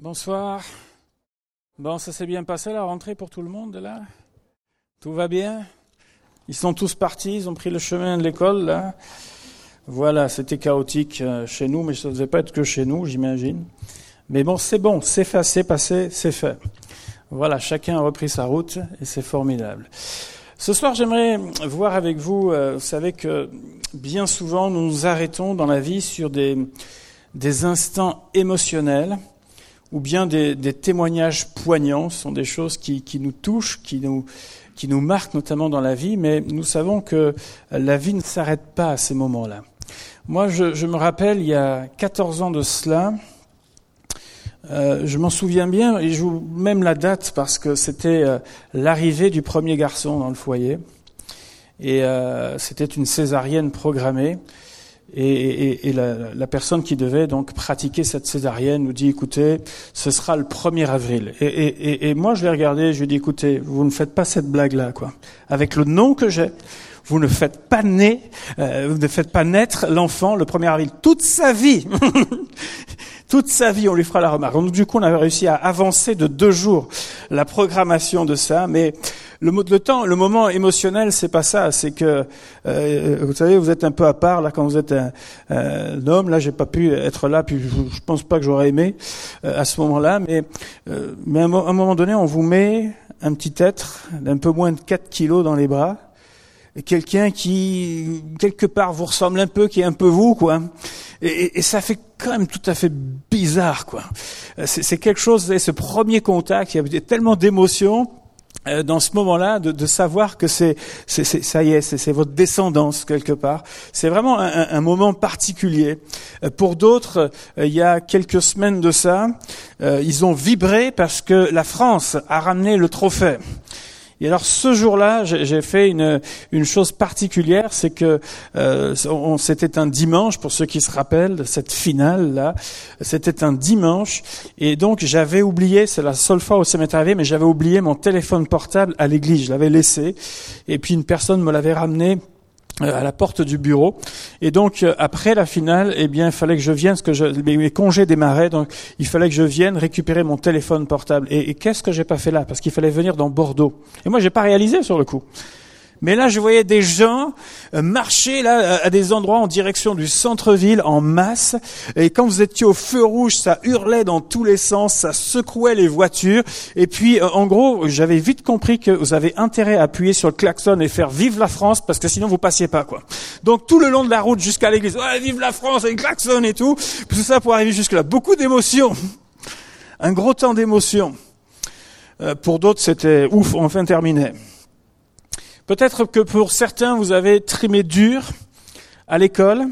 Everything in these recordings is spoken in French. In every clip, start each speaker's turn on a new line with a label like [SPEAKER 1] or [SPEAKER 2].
[SPEAKER 1] Bonsoir. Bon, ça s'est bien passé la rentrée pour tout le monde là? Tout va bien? Ils sont tous partis, ils ont pris le chemin de l'école là Voilà, c'était chaotique euh, chez nous, mais ça ne devait pas être que chez nous, j'imagine. Mais bon, c'est bon, c'est fait, c'est passé, c'est fait. Voilà, chacun a repris sa route et c'est formidable. Ce soir, j'aimerais voir avec vous, euh, vous savez que bien souvent, nous nous arrêtons dans la vie sur des, des instants émotionnels ou bien des, des, témoignages poignants, sont des choses qui, qui, nous touchent, qui nous, qui nous marquent notamment dans la vie, mais nous savons que la vie ne s'arrête pas à ces moments-là. Moi, je, je, me rappelle, il y a 14 ans de cela, euh, je m'en souviens bien, et je joue même la date parce que c'était euh, l'arrivée du premier garçon dans le foyer, et euh, c'était une césarienne programmée. Et, et, et la, la, personne qui devait donc pratiquer cette césarienne nous dit écoutez, ce sera le 1er avril. Et, et moi je l'ai regardé, je lui ai dit écoutez, vous ne faites pas cette blague là quoi. Avec le nom que j'ai, vous ne faites pas naître, euh, vous ne faites pas naître l'enfant le 1er avril toute sa vie. toute sa vie, on lui fera la remarque. Donc du coup, on avait réussi à avancer de deux jours la programmation de ça, mais le, le temps, le moment émotionnel, c'est pas ça. C'est que euh, vous savez, vous êtes un peu à part là quand vous êtes un, un homme. Là, j'ai pas pu être là, puis je, je pense pas que j'aurais aimé euh, à ce moment-là. Mais, euh, mais à un, moment donné, on vous met un petit être d'un peu moins de 4 kilos dans les bras quelqu'un qui quelque part vous ressemble un peu, qui est un peu vous, quoi. Et, et ça fait quand même tout à fait bizarre, quoi. C'est quelque chose, ce premier contact, il y a tellement d'émotions dans ce moment-là, de, de, savoir que c'est, ça y est, c'est votre descendance quelque part. C'est vraiment un, un, moment particulier. Pour d'autres, il y a quelques semaines de ça, ils ont vibré parce que la France a ramené le trophée. Et alors ce jour-là, j'ai fait une, une chose particulière, c'est que euh, c'était un dimanche, pour ceux qui se rappellent de cette finale-là, c'était un dimanche, et donc j'avais oublié, c'est la seule fois où ça m'est arrivé, mais j'avais oublié mon téléphone portable à l'église, je l'avais laissé, et puis une personne me l'avait ramené à la porte du bureau. Et donc après la finale, eh bien, il fallait que je vienne, parce que je, mes congés démarraient, donc il fallait que je vienne récupérer mon téléphone portable. Et, et qu'est-ce que j'ai pas fait là? Parce qu'il fallait venir dans Bordeaux. Et moi, j'ai pas réalisé sur le coup. Mais là, je voyais des gens marcher là à des endroits en direction du centre-ville en masse. Et quand vous étiez au feu rouge, ça hurlait dans tous les sens, ça secouait les voitures. Et puis, en gros, j'avais vite compris que vous avez intérêt à appuyer sur le klaxon et faire vive la France, parce que sinon vous passiez pas quoi. Donc tout le long de la route jusqu'à l'église, ouais, vive la France, et klaxon et tout. Tout ça pour arriver jusque là. Beaucoup d'émotions, un gros temps d'émotions. Euh, pour d'autres, c'était ouf, enfin terminé. Peut-être que pour certains, vous avez trimé dur à l'école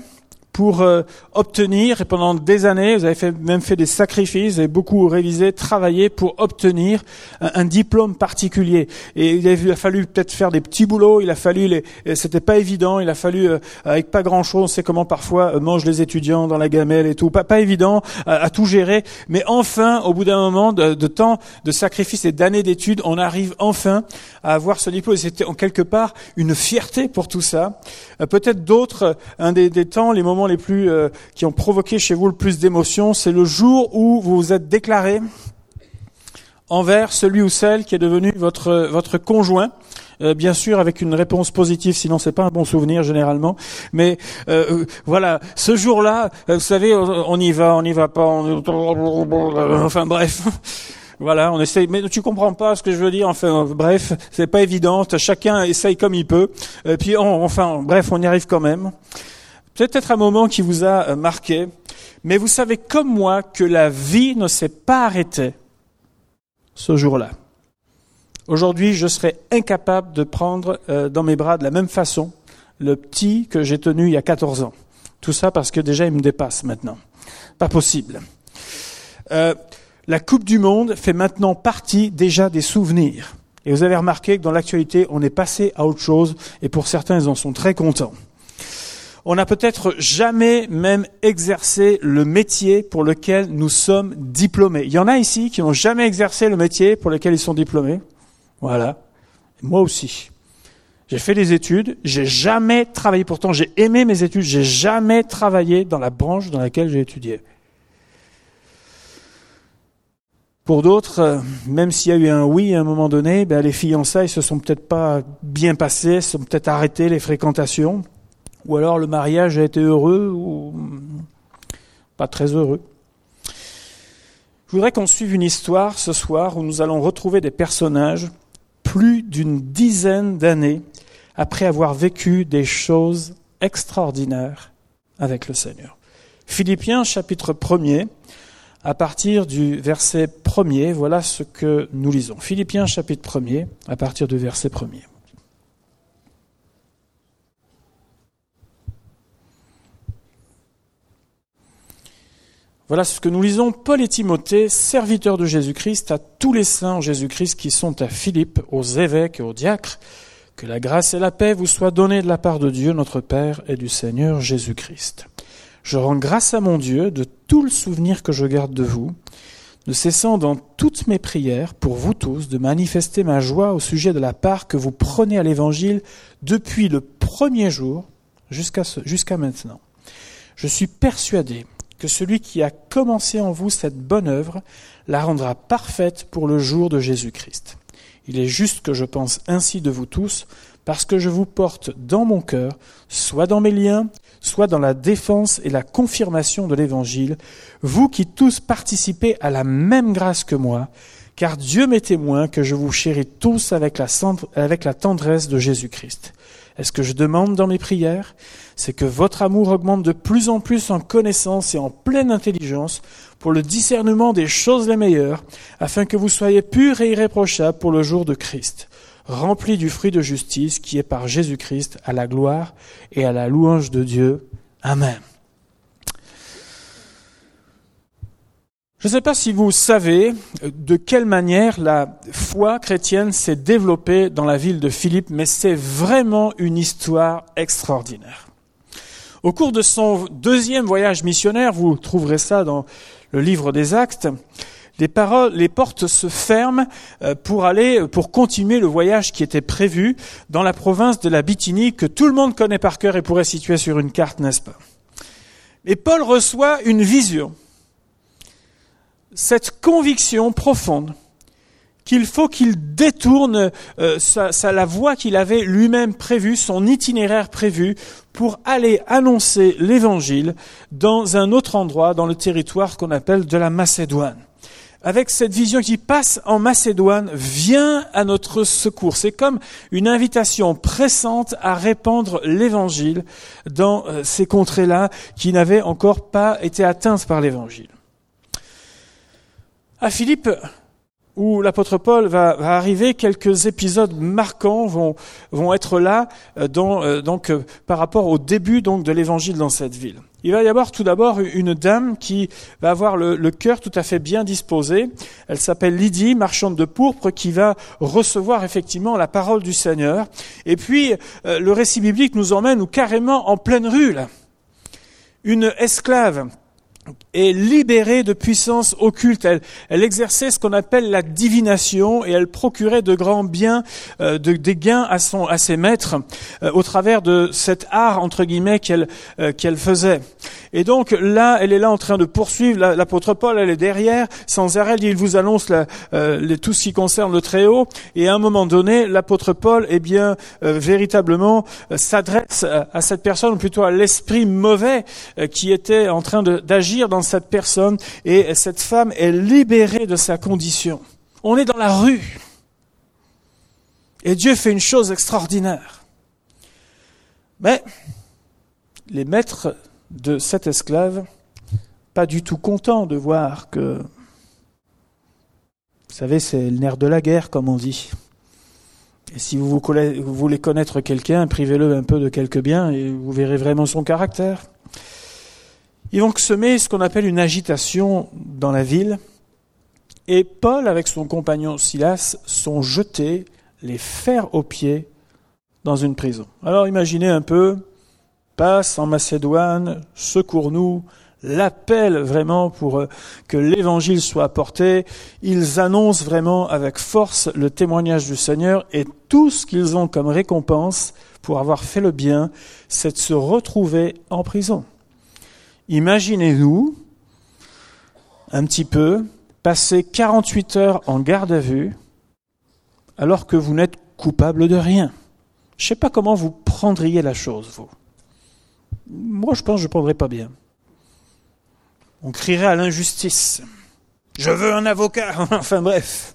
[SPEAKER 1] pour euh, obtenir, et pendant des années, vous avez fait, même fait des sacrifices, vous avez beaucoup révisé, travaillé pour obtenir un, diplôme particulier. Et il a, fallu peut-être faire des petits boulots, il a fallu, les, c'était pas évident, il a fallu, euh, avec pas grand-chose, on sait comment parfois euh, mangent les étudiants dans la gamelle et tout, pas, pas évident à, à tout gérer, mais enfin, au bout d'un moment de, de, temps, de sacrifices et d'années d'études, on arrive enfin à avoir ce diplôme. C'était en quelque part une fierté pour tout ça. Euh, peut-être d'autres, un des, des temps, les moments les plus euh, qui ont provoqué chez vous le plus d'émotions, c'est le jour où vous vous êtes déclaré envers celui ou celle qui est devenu votre votre conjoint. Euh, bien sûr avec une réponse positive, sinon c'est pas un bon souvenir généralement. Mais euh, voilà, ce jour-là, vous savez, on y va, on n'y va pas, on... enfin bref. Voilà, on essaye, mais tu comprends pas ce que je veux dire. Enfin, bref, c'est pas évident. Chacun essaye comme il peut. Et puis, enfin, bref, on y arrive quand même. Peut-être un moment qui vous a marqué, mais vous savez comme moi que la vie ne s'est pas arrêtée ce jour-là. Aujourd'hui, je serais incapable de prendre dans mes bras de la même façon le petit que j'ai tenu il y a 14 ans. Tout ça parce que déjà il me dépasse maintenant. Pas possible. Euh, la Coupe du Monde fait maintenant partie déjà des souvenirs. Et vous avez remarqué que dans l'actualité, on est passé à autre chose, et pour certains, ils en sont très contents. On n'a peut-être jamais même exercé le métier pour lequel nous sommes diplômés. Il y en a ici qui n'ont jamais exercé le métier pour lequel ils sont diplômés. Voilà. Moi aussi. J'ai fait des études, j'ai jamais travaillé. Pourtant, j'ai aimé mes études, j'ai jamais travaillé dans la branche dans laquelle j'ai étudié. Pour d'autres, euh, même s'il y a eu un oui à un moment donné, ben les fiançailles se sont peut-être pas bien passées, se sont peut-être arrêtées les fréquentations, ou alors le mariage a été heureux ou pas très heureux. Je voudrais qu'on suive une histoire ce soir où nous allons retrouver des personnages plus d'une dizaine d'années après avoir vécu des choses extraordinaires avec le Seigneur. Philippiens chapitre 1er, à partir du verset 1er, voilà ce que nous lisons. Philippiens chapitre 1er, à partir du verset 1er. Voilà ce que nous lisons. Paul et Timothée, serviteurs de Jésus-Christ, à tous les saints en Jésus-Christ qui sont à Philippe, aux évêques et aux diacres, que la grâce et la paix vous soient données de la part de Dieu notre Père et du Seigneur Jésus-Christ. Je rends grâce à mon Dieu de tout le souvenir que je garde de vous, ne cessant dans toutes mes prières pour vous tous de manifester ma joie au sujet de la part que vous prenez à l'Évangile depuis le premier jour jusqu'à jusqu'à maintenant. Je suis persuadé que celui qui a commencé en vous cette bonne œuvre la rendra parfaite pour le jour de Jésus-Christ. Il est juste que je pense ainsi de vous tous, parce que je vous porte dans mon cœur, soit dans mes liens, soit dans la défense et la confirmation de l'Évangile, vous qui tous participez à la même grâce que moi, car Dieu m'est témoin que je vous chéris tous avec la, tendresse de Jésus-Christ. Est-ce que je demande dans mes prières? C'est que votre amour augmente de plus en plus en connaissance et en pleine intelligence pour le discernement des choses les meilleures, afin que vous soyez purs et irréprochables pour le jour de Christ, remplis du fruit de justice qui est par Jésus-Christ à la gloire et à la louange de Dieu. Amen. Je ne sais pas si vous savez de quelle manière la foi chrétienne s'est développée dans la ville de Philippe, mais c'est vraiment une histoire extraordinaire. Au cours de son deuxième voyage missionnaire, vous trouverez ça dans le livre des Actes, les, paroles, les portes se ferment euh, pour aller, pour continuer le voyage qui était prévu dans la province de la Bithynie que tout le monde connaît par cœur et pourrait situer sur une carte, n'est-ce pas? Et Paul reçoit une vision cette conviction profonde qu'il faut qu'il détourne euh, sa, la voie qu'il avait lui-même prévue, son itinéraire prévu, pour aller annoncer l'évangile dans un autre endroit, dans le territoire qu'on appelle de la Macédoine. Avec cette vision qui passe en Macédoine, vient à notre secours. C'est comme une invitation pressante à répandre l'évangile dans euh, ces contrées-là qui n'avaient encore pas été atteintes par l'évangile. À Philippe, où l'apôtre Paul va, arriver, quelques épisodes marquants vont, être là euh, euh, donc, euh, par rapport au début donc, de l'évangile dans cette ville. Il va y avoir tout d'abord une dame qui va avoir le, le cœur tout à fait bien disposé. Elle s'appelle Lydie, marchande de pourpre, qui va recevoir effectivement la parole du Seigneur. Et puis, le récit biblique nous emmène carrément en pleine rue. Une esclave est libérée de puissances occultes. Elle, elle exerçait ce qu'on appelle la divination et elle procurait de grands biens, euh, de, des gains à, son, à ses maîtres euh, au travers de cet art entre guillemets qu'elle euh, qu'elle faisait. Et donc là, elle est là en train de poursuivre l'apôtre Paul. Elle est derrière, sans arrêt. Il vous annonce la, tout ce qui concerne le Très-Haut. Et à un moment donné, l'apôtre Paul, eh bien, véritablement s'adresse à, à, cette personne, ou plutôt à l'esprit mauvais qui était en train d'agir dans cette personne et cette femme est libérée de sa condition. On est dans la rue. Et Dieu fait une chose extraordinaire. Mais les maîtres de cet esclave, pas du tout contents de voir que, vous savez, c'est le nerf de la guerre, comme on dit. Et si vous, voulez connaître quelqu'un, privez-le un peu de quelques biens et vous verrez vraiment son caractère. Ils vont semer ce qu'on appelle une agitation dans la ville. Et Paul, avec son compagnon Silas, sont jetés les fers aux pieds dans une prison. Alors imaginez un peu, passe en Macédoine, secours-nous, l'appel vraiment pour euh, que l'évangile soit apporté. Ils annoncent vraiment avec force le témoignage du Seigneur et tout ce qu'ils ont comme récompense pour avoir fait le bien, c'est de se retrouver en prison. Imaginez-vous un petit peu passer 48 heures en garde à vue alors que vous n'êtes coupable de rien. Je ne sais pas comment vous prendriez la chose, vous. Moi, je pense que je ne prendrais pas bien. On crierait à l'injustice. Je veux un avocat. enfin bref.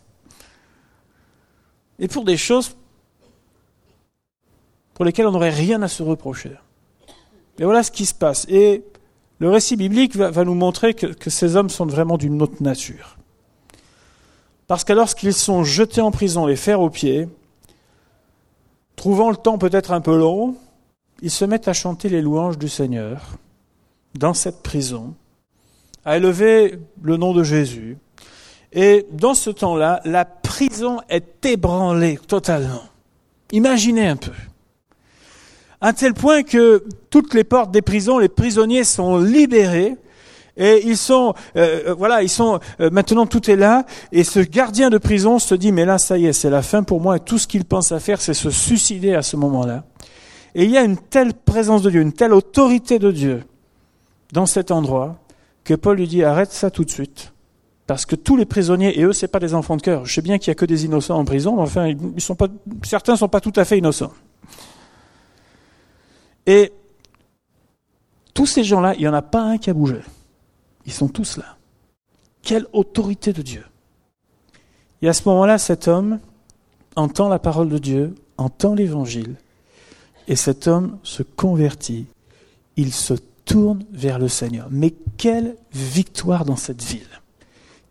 [SPEAKER 1] Et pour des choses pour lesquelles on n'aurait rien à se reprocher. Et voilà ce qui se passe. Et le récit biblique va, nous montrer que, ces hommes sont vraiment d'une autre nature. Parce que lorsqu'ils sont jetés en prison, les fers aux pieds, trouvant le temps peut-être un peu long, ils se mettent à chanter les louanges du Seigneur dans cette prison, à élever le nom de Jésus. Et dans ce temps-là, la prison est ébranlée totalement. Imaginez un peu à tel point que toutes les portes des prisons, les prisonniers sont libérés. Et ils sont, euh, euh, voilà, ils sont euh, maintenant tout est là. Et ce gardien de prison se dit mais là ça y est, c'est la fin pour moi. Et tout ce qu'il pense à faire, c'est se suicider à ce moment-là. Et il y a une telle présence de Dieu, une telle autorité de Dieu dans cet endroit que Paul lui dit arrête ça tout de suite. Parce que tous les prisonniers, et eux, c'est pas des enfants de cœur. Je sais bien qu'il y a que des innocents en prison, mais enfin, ils certains sont pas tout à fait innocents. Et tous ces gens-là, il n'y en a pas un qui a bougé. Ils sont tous là. Quelle autorité de Dieu. Et à ce moment-là, cet homme entend la parole de Dieu, entend l'évangile, et cet homme se convertit. Il se tourne vers le Seigneur. Mais quelle victoire dans cette ville.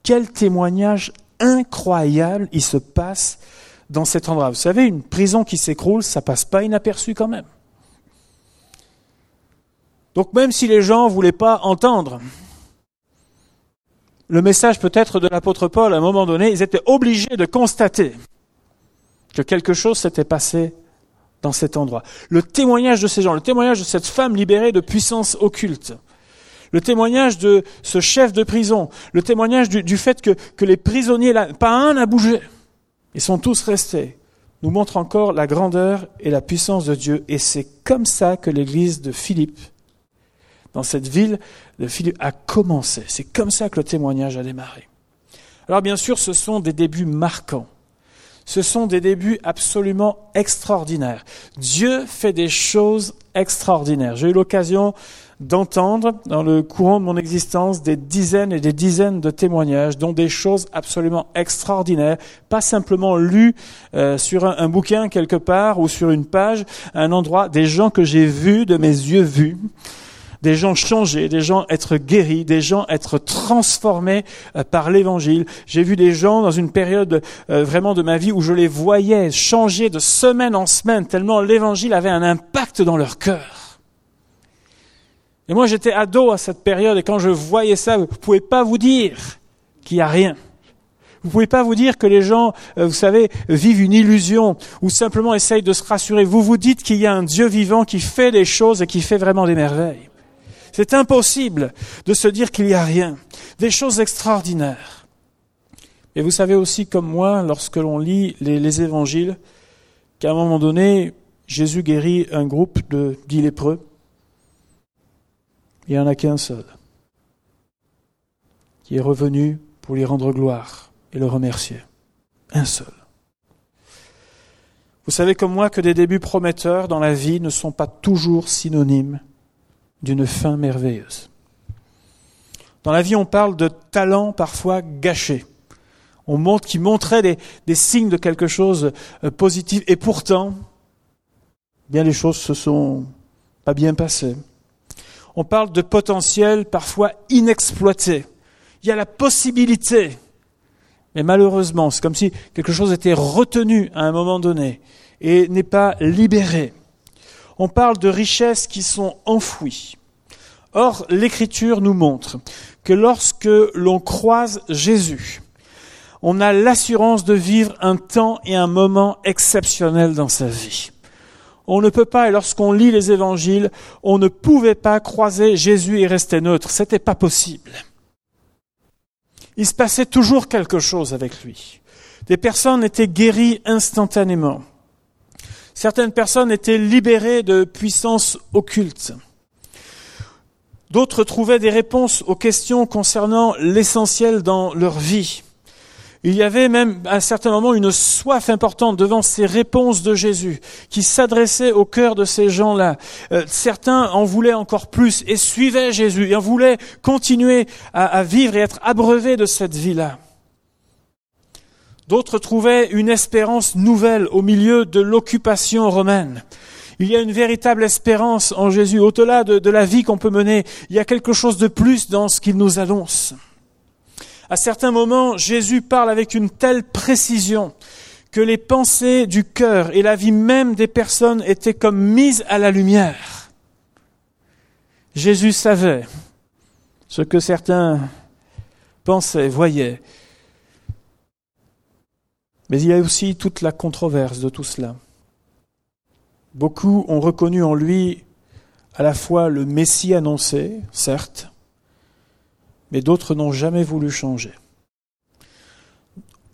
[SPEAKER 1] Quel témoignage incroyable il se passe dans cet endroit. Vous savez, une prison qui s'écroule, ça passe pas inaperçu quand même. Donc même si les gens ne voulaient pas entendre le message peut-être de l'apôtre Paul, à un moment donné, ils étaient obligés de constater que quelque chose s'était passé dans cet endroit. Le témoignage de ces gens, le témoignage de cette femme libérée de puissance occulte, le témoignage de ce chef de prison, le témoignage du, fait que, les prisonniers, pas un n'a bougé, ils sont tous restés, nous montre encore la grandeur et la puissance de Dieu. Et c'est comme ça que l'église de Philippe dans cette ville de Philippe a commencé. C'est comme ça que le témoignage a démarré. Alors bien sûr, ce sont des débuts marquants. Ce sont des débuts absolument extraordinaires. Dieu fait des choses extraordinaires. J'ai eu l'occasion d'entendre dans le courant de mon existence des dizaines et des dizaines de témoignages, dont des choses absolument extraordinaires, pas simplement lues euh, sur un, un, bouquin quelque part ou sur une page, un endroit, des gens que j'ai vus, de mes yeux vus, des gens changés, des gens être guéris, des gens être transformés euh, par l'évangile. J'ai vu des gens dans une période euh, vraiment de ma vie où je les voyais changer de semaine en semaine tellement l'évangile avait un impact dans leur cœur. Et moi j'étais ado à cette période et quand je voyais ça, vous pouvez pas vous dire qu'il n'y a rien. Vous pouvez pas vous dire que les gens, euh, vous savez, vivent une illusion ou simplement essayent de se rassurer. Vous vous dites qu'il y a un Dieu vivant qui fait des choses et qui fait vraiment des merveilles. C'est impossible de se dire qu'il n'y a rien. Des choses extraordinaires. Et vous savez aussi, comme moi, lorsque l'on lit les, évangiles, qu'à un moment donné, Jésus guérit un groupe de dix lépreux. Il n'y en a qu'un seul qui est revenu pour lui rendre gloire et le remercier. Un seul. Vous savez comme moi que des débuts prometteurs dans la vie ne sont pas toujours synonymes d'une fin merveilleuse. Dans la vie, on parle de talents parfois gâchés. On montre, qui montrait des, signes de quelque chose de euh, positif, et pourtant, bien les choses se sont pas bien passées. On parle de potentiel parfois inexploité. Il y a la possibilité, mais malheureusement, c'est comme si quelque chose était retenu à un moment donné et n'est pas libéré on parle de richesses qui sont enfouies. Or, l'Écriture nous montre que lorsque l'on croise Jésus, on a l'assurance de vivre un temps et un moment exceptionnel dans sa vie. On ne peut pas, et lorsqu'on lit les évangiles, on ne pouvait pas croiser Jésus et rester neutre. C'était pas possible. Il se passait toujours quelque chose avec lui. Des personnes étaient guéries instantanément. Certaines personnes étaient libérées de puissances occultes. D'autres trouvaient des réponses aux questions concernant l'essentiel dans leur vie. Il y avait même à un certain moment une soif importante devant ces réponses de Jésus qui s'adressaient au cœur de ces gens-là. Euh, certains en voulaient encore plus et suivaient Jésus et en voulaient continuer à, à vivre et être abreuvés de cette vie-là. D'autres trouvaient une espérance nouvelle au milieu de l'occupation romaine. Il y a une véritable espérance en Jésus. Au-delà de, la vie qu'on peut mener, il y a quelque chose de plus dans ce qu'il nous annonce. À certains moments, Jésus parle avec une telle précision que les pensées du cœur et la vie même des personnes étaient comme mises à la lumière. Jésus savait ce que certains pensaient, voyaient. Mais il y a aussi toute la controverse de tout cela. Beaucoup ont reconnu en lui à la fois le Messie annoncé, certes, mais d'autres n'ont jamais voulu changer.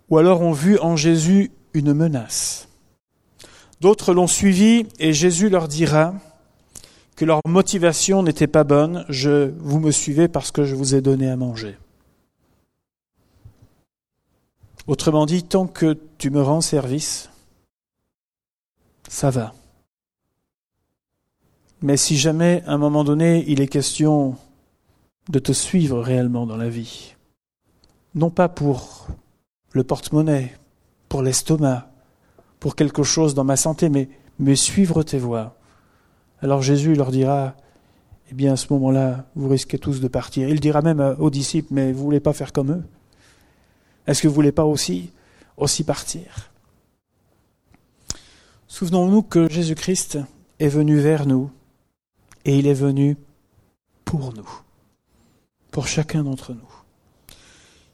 [SPEAKER 1] Ou alors ont vu en Jésus une menace. D'autres l'ont suivi et Jésus leur dira que leur motivation n'était pas bonne, je vous me suivez parce que je vous ai donné à manger. Autrement dit, tant que tu me rends service, ça va. Mais si jamais, à un moment donné, il est question de te suivre réellement dans la vie, non pas pour le porte-monnaie, pour l'estomac, pour quelque chose dans ma santé, mais, mais suivre tes voies. Alors Jésus leur dira, eh bien à ce moment-là, vous risquez tous de partir. Il dira même aux disciples, mais vous voulez pas faire comme eux Est-ce que vous voulez pas aussi partir? Souvenons-nous que Jésus-Christ est venu vers nous et il est venu pour nous, pour chacun d'entre nous.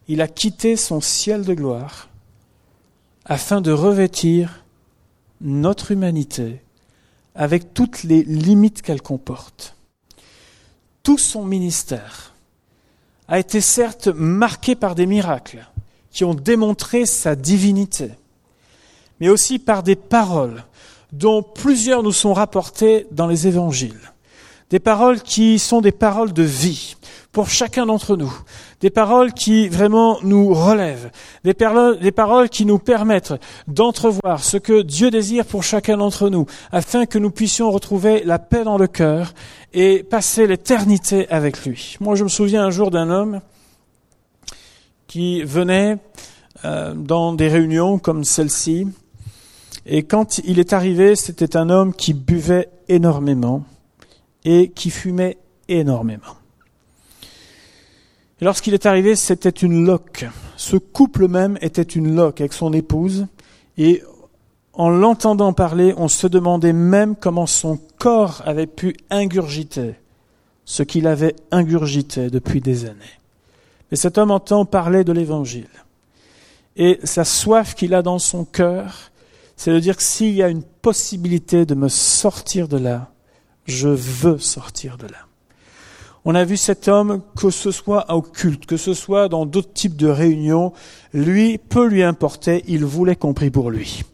[SPEAKER 1] Il a quitté son ciel de gloire afin de revêtir notre humanité avec toutes les limites qu'elle comporte. Tout son ministère a été certes marqué par des miracles qui ont démontré sa divinité, mais aussi par des paroles dont plusieurs nous sont rapportées dans les évangiles. Des paroles qui sont des paroles de vie pour chacun d'entre nous. Des paroles qui vraiment nous relèvent. Des, paroles qui nous permettent d'entrevoir ce que Dieu désire pour chacun d'entre nous, afin que nous puissions retrouver la paix dans le cœur et passer l'éternité avec lui. Moi, je me souviens un jour d'un homme qui venait euh, dans des réunions comme celle-ci, et quand il est arrivé, c'était un homme qui buvait énormément et qui fumait énormément. lorsqu'il est arrivé, c'était une loque. Ce couple même était une loque avec son épouse, et en l'entendant parler, on se demandait même comment son corps avait pu ingurgiter ce qu'il avait ingurgité depuis des années. Mais cet homme entend parler de l'Évangile. Et sa soif qu'il a dans son cœur, c'est de dire que s'il y a une possibilité de me sortir de là, je veux sortir de là. On a vu cet homme, que ce soit au culte, que ce soit dans d'autres types de réunions, lui, peu lui importait, il voulait qu'on prie pour lui.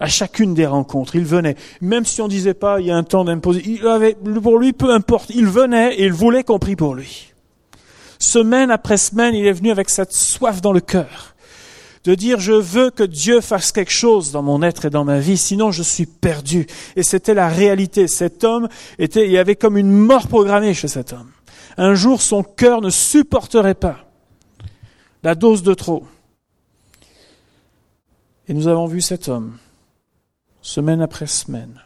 [SPEAKER 1] À chacune des rencontres, il venait. Même si on disait pas, il y a un temps d'imposer, il avait, pour lui, peu importe, il venait et il voulait qu'on prie pour lui. Semaine après semaine, il est venu avec cette soif dans le cœur de dire je veux que Dieu fasse quelque chose dans mon être et dans ma vie, sinon je suis perdu. Et c'était la réalité. Cet homme était, il y avait comme une mort programmée chez cet homme. Un jour, son cœur ne supporterait pas la dose de trop. Et nous avons vu cet homme, semaine après semaine,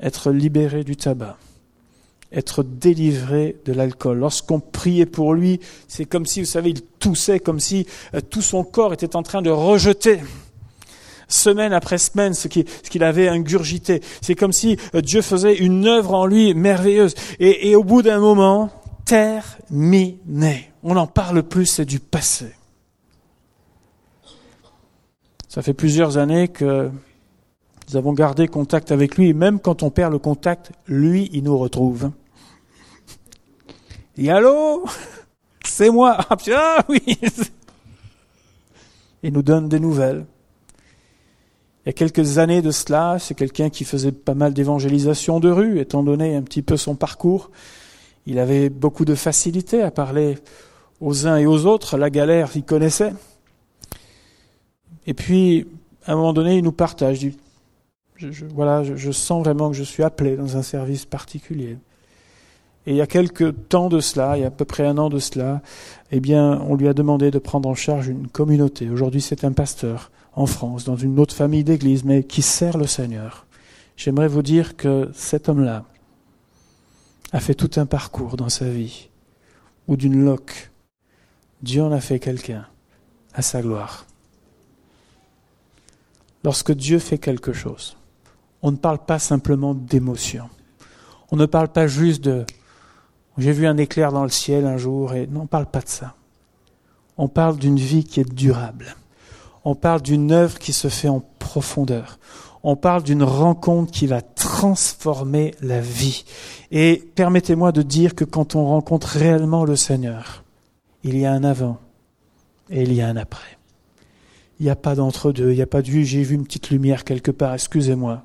[SPEAKER 1] être libéré du tabac être délivré de l'alcool. Lorsqu'on priait pour lui, c'est comme si, vous savez, il toussait, comme si euh, tout son corps était en train de rejeter semaine après semaine ce qu'il avait ingurgité. C'est comme si euh, Dieu faisait une œuvre en lui merveilleuse. Et, et au bout d'un moment, terminé. On n'en parle plus, c'est du passé. Ça fait plusieurs années que nous avons gardé contact avec lui, et même quand on perd le contact, lui, il nous retrouve. Et allô C'est moi Ah, ah oui Il nous donne des nouvelles. Il y a quelques années de cela, c'est quelqu'un qui faisait pas mal d'évangélisation de rue, étant donné un petit peu son parcours. Il avait beaucoup de facilité à parler aux uns et aux autres. La galère, il connaissait. Et puis, à un moment donné, il nous partage. je, voilà, je, sens vraiment que je suis appelé dans un service particulier. Et il y a quelques temps de cela, il y a à peu près un an de cela, eh bien, on lui a demandé de prendre en charge une communauté. Aujourd'hui, c'est un pasteur en France, dans une autre famille d'église, mais qui sert le Seigneur. J'aimerais vous dire que cet homme-là a fait tout un parcours dans sa vie, ou d'une loque. Dieu en a fait quelqu'un à sa gloire. Lorsque Dieu fait quelque chose, on ne parle pas simplement d'émotion. On ne parle pas juste de j'ai vu un éclair dans le ciel un jour et non, on parle pas de ça. On parle d'une vie qui est durable. On parle d'une œuvre qui se fait en profondeur. On parle d'une rencontre qui va transformer la vie. Et permettez-moi de dire que quand on rencontre réellement le Seigneur, il y a un avant et il y a un après. Il n'y a pas d'entre-deux, il n'y a pas de j'ai vu une petite lumière quelque part, excusez-moi.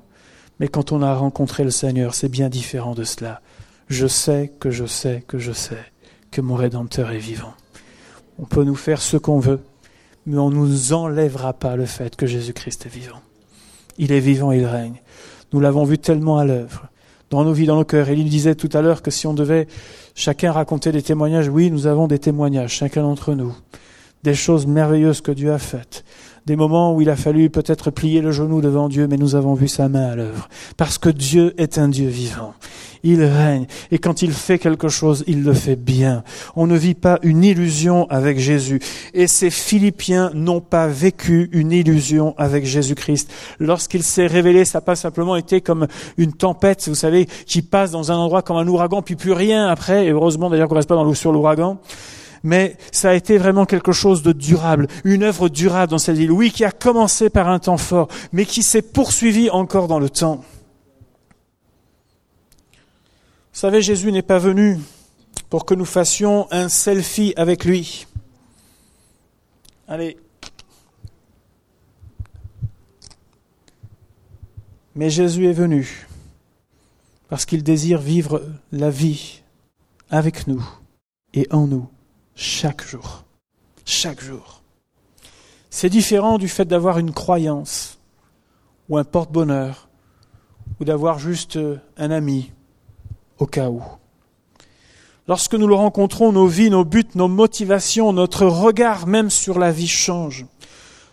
[SPEAKER 1] Mais quand on a rencontré le Seigneur, c'est bien différent de cela. Je sais que je sais que je sais que mon Rédempteur est vivant. On peut nous faire ce qu'on veut, mais on ne nous enlèvera pas le fait que Jésus-Christ est vivant. Il est vivant, il règne. Nous l'avons vu tellement à l'œuvre, dans nos vies, dans nos cœurs. Et il disait tout à l'heure que si on devait chacun raconter des témoignages, oui, nous avons des témoignages, chacun d'entre nous, des choses merveilleuses que Dieu a faites, des moments où il a fallu peut-être plier le genou devant Dieu, mais nous avons vu sa main à l'œuvre. Parce que Dieu est un Dieu vivant. Il règne. Et quand il fait quelque chose, il le fait bien. On ne vit pas une illusion avec Jésus. Et ces Philippiens n'ont pas vécu une illusion avec Jésus-Christ. Lorsqu'il s'est révélé, ça n'a pas simplement été comme une tempête, vous savez, qui passe dans un endroit comme un ouragan, puis plus rien après. Et heureusement d'ailleurs qu'on reste pas dans sur l'ouragan mais ça a été vraiment quelque chose de durable, une œuvre durable dans cette ville. Oui, qui a commencé par un temps fort, mais qui s'est poursuivi encore dans le temps. Vous savez, Jésus n'est pas venu pour que nous fassions un selfie avec lui. Allez. Mais Jésus est venu parce qu'il désire vivre la vie avec nous et en nous chaque jour. Chaque jour. C'est différent du fait d'avoir une croyance ou un porte-bonheur ou d'avoir juste un ami au cas où. Lorsque nous le rencontrons, nos vies, nos buts, nos motivations, notre regard même sur la vie change.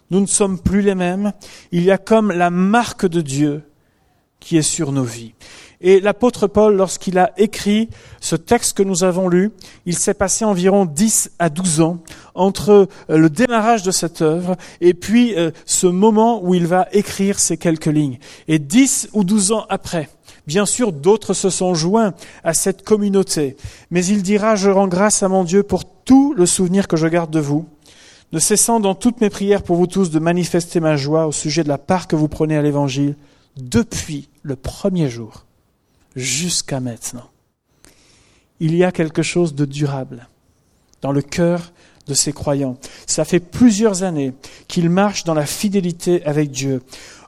[SPEAKER 1] Nous ne sommes plus les mêmes. Il y a comme la marque de Dieu qui est sur nos vies. Et l'apôtre Paul, lorsqu'il a écrit ce texte que nous avons lu, il s'est passé environ 10 à 12 ans entre euh, le démarrage de cette œuvre et puis euh, ce moment où il va écrire ces quelques lignes. Et 10 ou 12 ans après, bien sûr, d'autres se sont joints à cette communauté. Mais il dira, je rends grâce à mon Dieu pour tout le souvenir que je garde de vous, ne cessant dans toutes mes prières pour vous tous de manifester ma joie au sujet de la part que vous prenez à l'Évangile depuis le premier jour jusqu'à maintenant. Il y a quelque chose de durable dans le cœur de ces croyants. Ça fait plusieurs années qu'ils marchent dans la fidélité avec Dieu.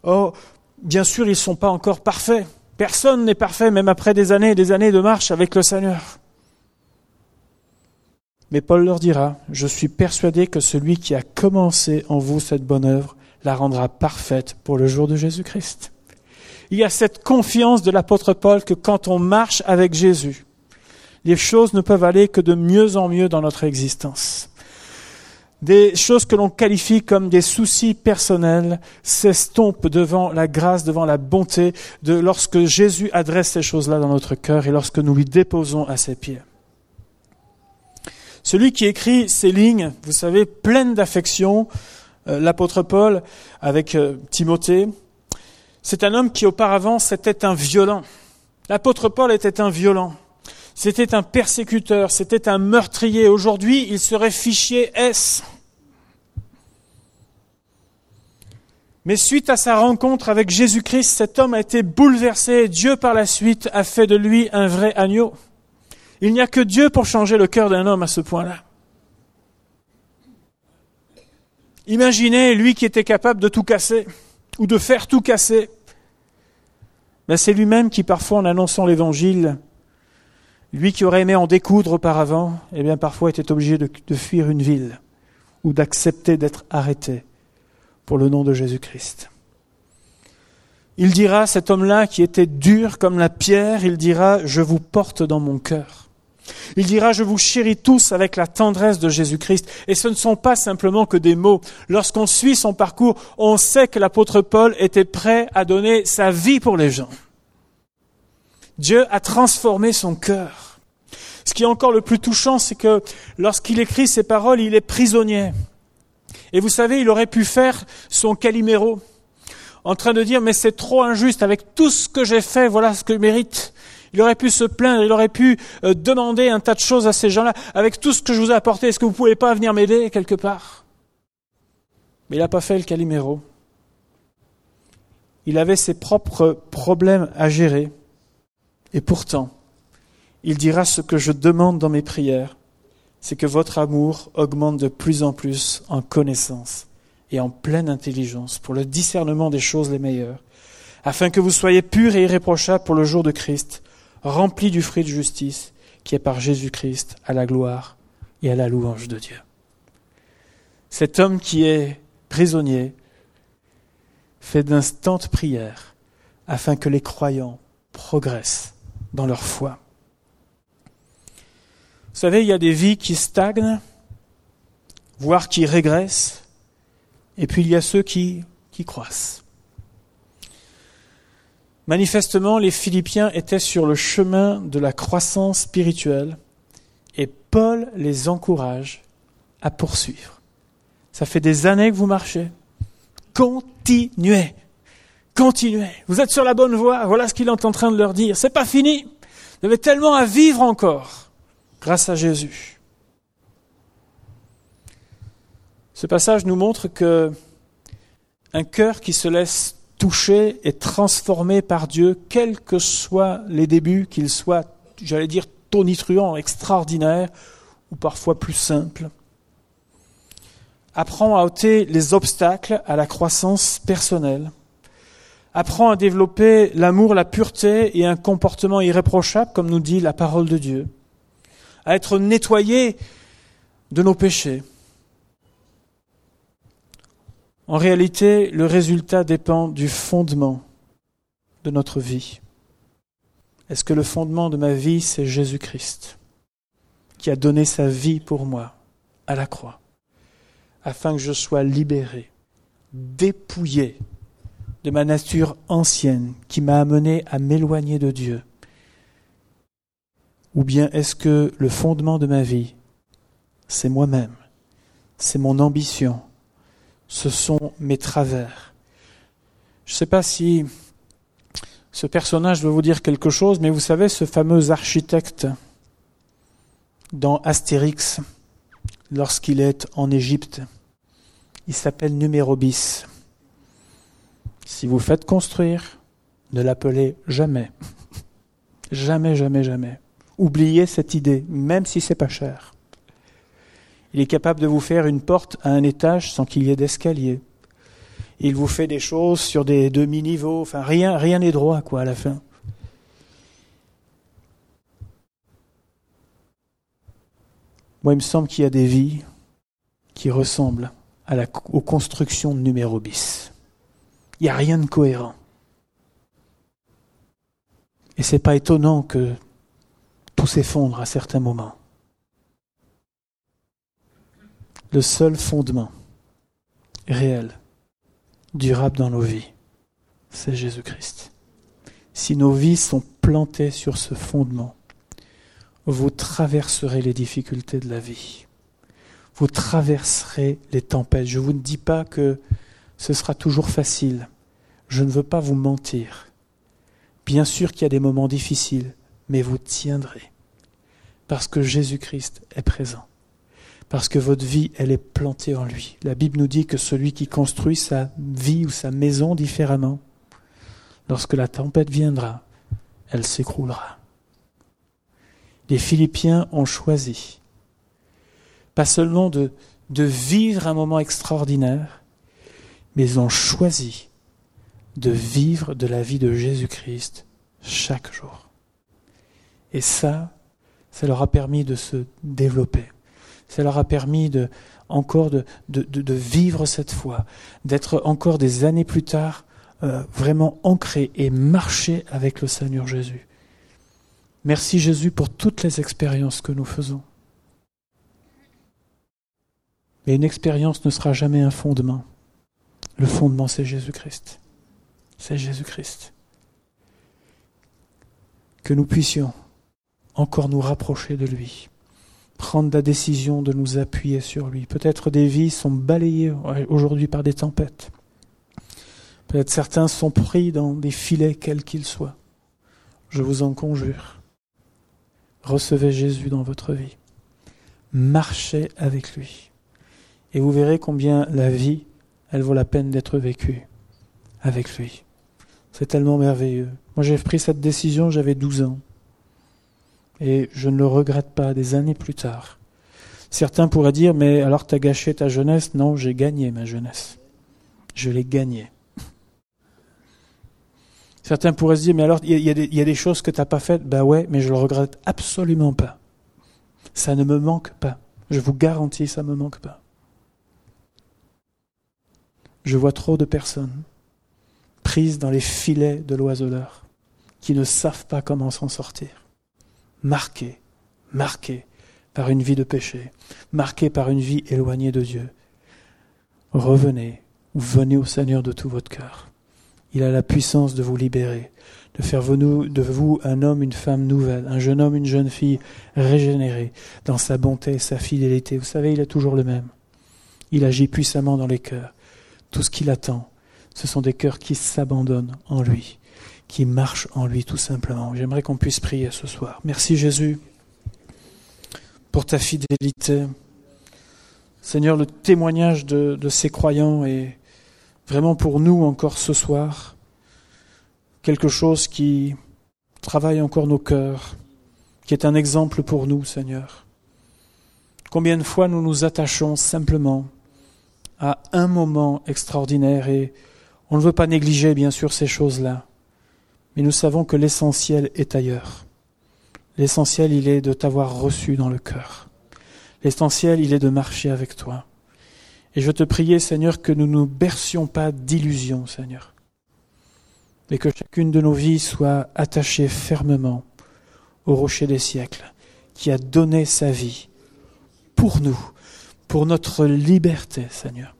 [SPEAKER 1] Oh, bien sûr, ils ne sont pas encore parfaits. Personne n'est parfait, même après des années et des années de marche avec le Seigneur. Mais Paul leur dira, je suis persuadé que celui qui a commencé en vous cette bonne œuvre la rendra parfaite pour le jour de Jésus-Christ. Il y a cette confiance de l'apôtre Paul que quand on marche avec Jésus, les choses ne peuvent aller que de mieux en mieux dans notre existence. Des choses que l'on qualifie comme des soucis personnels s'estompent devant la grâce, devant la bonté de lorsque Jésus adresse ces choses-là dans notre cœur et lorsque nous lui déposons à ses pieds. Celui qui écrit ces lignes, vous savez, pleines d'affection, euh, l'apôtre Paul avec euh, Timothée, c'est un homme qui auparavant c'était un violent. L'apôtre Paul était un violent. C'était un persécuteur, c'était un meurtrier. Aujourd'hui, il serait fichier S. Mais suite à sa rencontre avec Jésus-Christ, cet homme a été bouleversé. Dieu, par la suite, a fait de lui un vrai agneau. Il n'y a que Dieu pour changer le cœur d'un homme à ce point-là. Imaginez lui qui était capable de tout casser ou de faire tout casser. Mais c'est lui-même qui, parfois, en annonçant l'Évangile, Lui qui aurait aimé en découdre auparavant, eh bien parfois était obligé de, de fuir une ville ou d'accepter d'être arrêté pour le nom de Jésus-Christ. Il dira, cet homme-là qui était dur comme la pierre, il dira, je vous porte dans mon cœur. Il dira, je vous chéris tous avec la tendresse de Jésus-Christ. Et ce ne sont pas simplement que des mots. Lorsqu'on suit son parcours, on sait que l'apôtre Paul était prêt à donner sa vie pour les gens. Dieu a transformé son cœur. Ce qui est encore le plus touchant, c'est que lorsqu'il écrit ces paroles, il est prisonnier. Et vous savez, il aurait pu faire son caliméro en train de dire mais c'est trop injuste avec tout ce que j'ai fait, voilà ce que je mérite. Il aurait pu se plaindre, il aurait pu euh, demander un tas de choses à ces gens-là. Avec tout ce que je vous ai apporté, est-ce que vous ne pouvez pas venir m'aider quelque part? Mais il n'a pas fait le caliméro. Il avait ses propres problèmes à gérer. Et pourtant, il dira ce que je demande dans mes prières, c'est que votre amour augmente de plus en plus en connaissance et en pleine intelligence pour le discernement des choses les meilleures, afin que vous soyez purs et irréprochables pour le jour de Christ, remplis du fruit de justice qui est par Jésus-Christ à la gloire et à la louange de Dieu. Cet homme qui est prisonnier fait d'instantes prières afin que les croyants progressent dans leur foi. Vous savez, il y a des vies qui stagnent, voire qui régressent, et puis il y a ceux qui, qui croissent. Manifestement, les Philippiens étaient sur le chemin de la croissance spirituelle et Paul les encourage à poursuivre. Ça fait des années que vous marchez. Continuez. Continuez. Vous êtes sur la bonne voie. Voilà ce qu'il est en train de leur dire. C'est pas fini. Vous avez tellement à vivre encore grâce à Jésus. Ce passage nous montre que un cœur qui se laisse toucher et transformer par Dieu, quels que soient les débuts, qu'ils soient, j'allais dire, tonitruants, extraordinaires, ou parfois plus simples, apprend à ôter les obstacles à la croissance personnelle, apprend à développer l'amour, la pureté et un comportement irréprochable, comme nous dit la parole de Dieu, à être nettoyé de nos péchés, en réalité, le résultat dépend du fondement de notre vie. Est-ce que le fondement de ma vie, c'est Jésus-Christ, qui a donné sa vie pour moi à la croix, afin que je sois libéré, dépouillé de ma nature ancienne qui m'a amené à m'éloigner de Dieu? Ou bien est-ce que le fondement de ma vie, c'est moi-même, c'est mon ambition, ce sont mes travers. Je ne sais pas si ce personnage veut vous dire quelque chose, mais vous savez, ce fameux architecte dans Astérix, lorsqu'il est en Égypte, il s'appelle Numérobis. Si vous faites construire, ne l'appelez jamais. Jamais, jamais, jamais. Oubliez cette idée, même si c'est pas cher. Il est capable de vous faire une porte à un étage sans qu'il y ait d'escalier. Il vous fait des choses sur des demi-niveaux. Enfin, rien, rien n'est droit, quoi, à la fin. Moi, il me semble qu'il y a des vies qui ressemblent aux constructions de numéro bis. Il n'y a rien de cohérent. Et c'est pas étonnant que tout s'effondre à certains moments. Le seul fondement réel, durable dans nos vies, c'est Jésus-Christ. Si nos vies sont plantées sur ce fondement, vous traverserez les difficultés de la vie. Vous traverserez les tempêtes. Je ne vous dis pas que ce sera toujours facile. Je ne veux pas vous mentir. Bien sûr qu'il y a des moments difficiles, mais vous tiendrez. Parce que Jésus-Christ est présent parce que votre vie, elle est plantée en lui. La Bible nous dit que celui qui construit sa vie ou sa maison différemment, lorsque la tempête viendra, elle s'écroulera. Les Philippiens ont choisi, pas seulement de, de vivre un moment extraordinaire, mais ont choisi de vivre de la vie de Jésus-Christ chaque jour. Et ça, Ça leur a permis de se développer. Ça leur a permis de, encore de, de, de vivre cette foi, d'être encore des années plus tard euh, vraiment ancrés et marcher avec le Seigneur Jésus. Merci Jésus pour toutes les expériences que nous faisons. Mais une expérience ne sera jamais un fondement. Le fondement, c'est Jésus-Christ. C'est Jésus-Christ. Que nous puissions encore nous rapprocher de lui, prendre la décision de nous appuyer sur lui. Peut-être des vies sont balayées aujourd'hui par des tempêtes. Peut-être certains sont pris dans des filets quels qu'ils soient. Je vous en conjure. Recevez Jésus dans votre vie. Marchez avec lui. Et vous verrez combien la vie, elle vaut la peine d'être vécue avec lui. C'est tellement merveilleux. Moi j'ai pris cette décision, j'avais 12 ans. Et je ne le regrette pas des années plus tard. Certains pourraient dire, mais alors tu as gâché ta jeunesse? Non, j'ai gagné ma jeunesse. Je l'ai gagnée. Certains pourraient se dire, mais alors il y, a des choses que tu n'as pas faites? Ben ouais, mais je le regrette absolument pas. Ça ne me manque pas. Je vous garantis, ça ne me manque pas. Je vois trop de personnes prises dans les filets de l'oiseleur qui ne savent pas comment s'en sortir marqué, marqué par une vie de péché, marqué par une vie éloignée de Dieu. Revenez ou venez au Seigneur de tout votre cœur. Il a la puissance de vous libérer, de faire de vous un homme, une femme nouvelle, un jeune homme, une jeune fille régénérée dans sa bonté sa fidélité. Vous savez, il est toujours le même. Il agit puissamment dans les cœurs. Tout ce qu'il attend, ce sont des cœurs qui s'abandonnent en lui qui marche en lui tout simplement. J'aimerais qu'on puisse prier ce soir. Merci Jésus pour ta fidélité. Seigneur, le témoignage de, ces croyants est vraiment pour nous encore ce soir quelque chose qui travaille encore nos cœurs, qui est un exemple pour nous, Seigneur. Combien de fois nous nous attachons simplement à un moment extraordinaire et on ne veut pas négliger bien sûr ces choses-là. Mais nous savons que l'essentiel est ailleurs. L'essentiel, il est de t'avoir reçu dans le cœur. L'essentiel, il est de marcher avec toi. Et je te priais, Seigneur, que nous ne nous bercions pas d'illusions, Seigneur, mais que chacune de nos vies soit attachée fermement au rocher des siècles, qui a donné sa vie pour nous, pour notre liberté, Seigneur.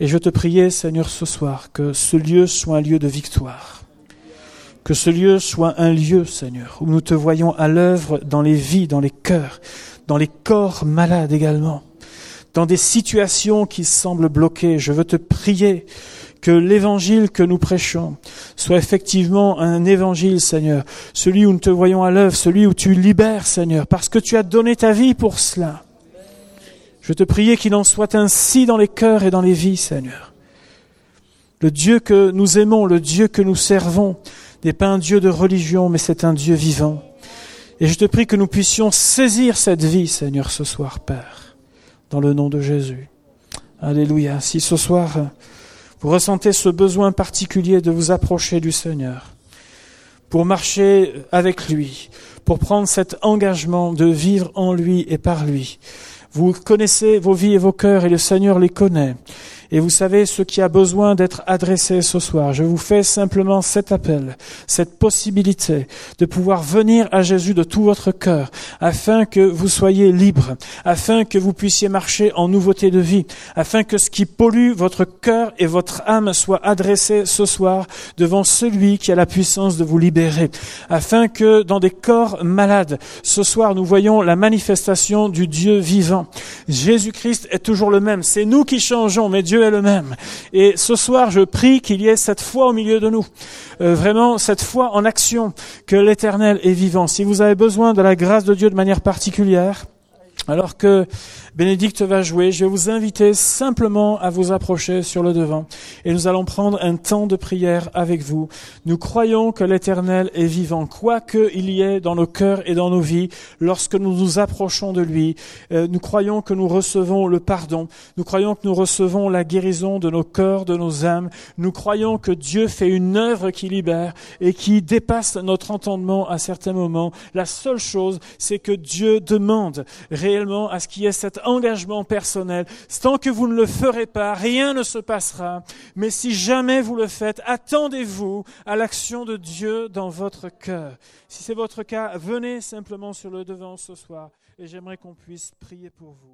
[SPEAKER 1] Et je te priais, Seigneur, ce soir, que ce lieu soit un lieu de victoire, que ce lieu soit un lieu, Seigneur, où nous te voyons à l'œuvre dans les vies, dans les cœurs, dans les corps malades également, dans des situations qui semblent bloquées. Je veux te prier que l'évangile que nous prêchons soit effectivement un évangile, Seigneur, celui où nous te voyons à l'œuvre, celui où tu libères, Seigneur, parce que tu as donné ta vie pour cela. Je te prier qu'il en soit ainsi dans les cœurs et dans les vies, Seigneur. Le Dieu que nous aimons, le Dieu que nous servons, n'est pas un Dieu de religion, mais c'est un Dieu vivant. Et je te prie que nous puissions saisir cette vie, Seigneur, ce soir, Père, dans le nom de Jésus. Alléluia. Si ce soir, vous ressentez ce besoin particulier de vous approcher du Seigneur, pour marcher avec lui, pour prendre cet engagement de vivre en lui et par lui, vous connaissez vos vies et vos cœurs et le Seigneur les connaît. Et vous savez ce qui a besoin d'être adressé ce soir. Je vous fais simplement cet appel, cette possibilité de pouvoir venir à Jésus de tout votre cœur, afin que vous soyez libre, afin que vous puissiez marcher en nouveauté de vie, afin que ce qui pollue votre cœur et votre âme soit adressé ce soir devant celui qui a la puissance de vous libérer, afin que dans des corps malades, ce soir nous voyons la manifestation du Dieu vivant. Jésus-Christ est toujours le même. C'est nous qui changeons, mais Dieu Et ce soir, je prie qu'il y ait cette foi au milieu de nous. Euh, vraiment, cette foi en action, que l'éternel est vivant. Si vous avez besoin de la grâce de Dieu de manière particulière, Alors que Bénédicte va jouer, je vais vous inviter simplement à vous approcher sur le devant et nous allons prendre un temps de prière avec vous. Nous croyons que l'Éternel est vivant, quoi qu'il y ait dans nos cœurs et dans nos vies lorsque nous nous approchons de lui. Euh, nous croyons que nous recevons le pardon, nous croyons que nous recevons la guérison de nos cœurs, de nos âmes. Nous croyons que Dieu fait une œuvre qui libère et qui dépasse notre entendement à certains moments. La seule chose, c'est que Dieu demande à ce qu'il y ait cet engagement personnel. Tant que vous ne le ferez pas, rien ne se passera. Mais si jamais vous le faites, attendez-vous à l'action de Dieu dans votre cœur. Si c'est votre cas, venez simplement sur le devant ce soir et j'aimerais qu'on puisse prier pour vous.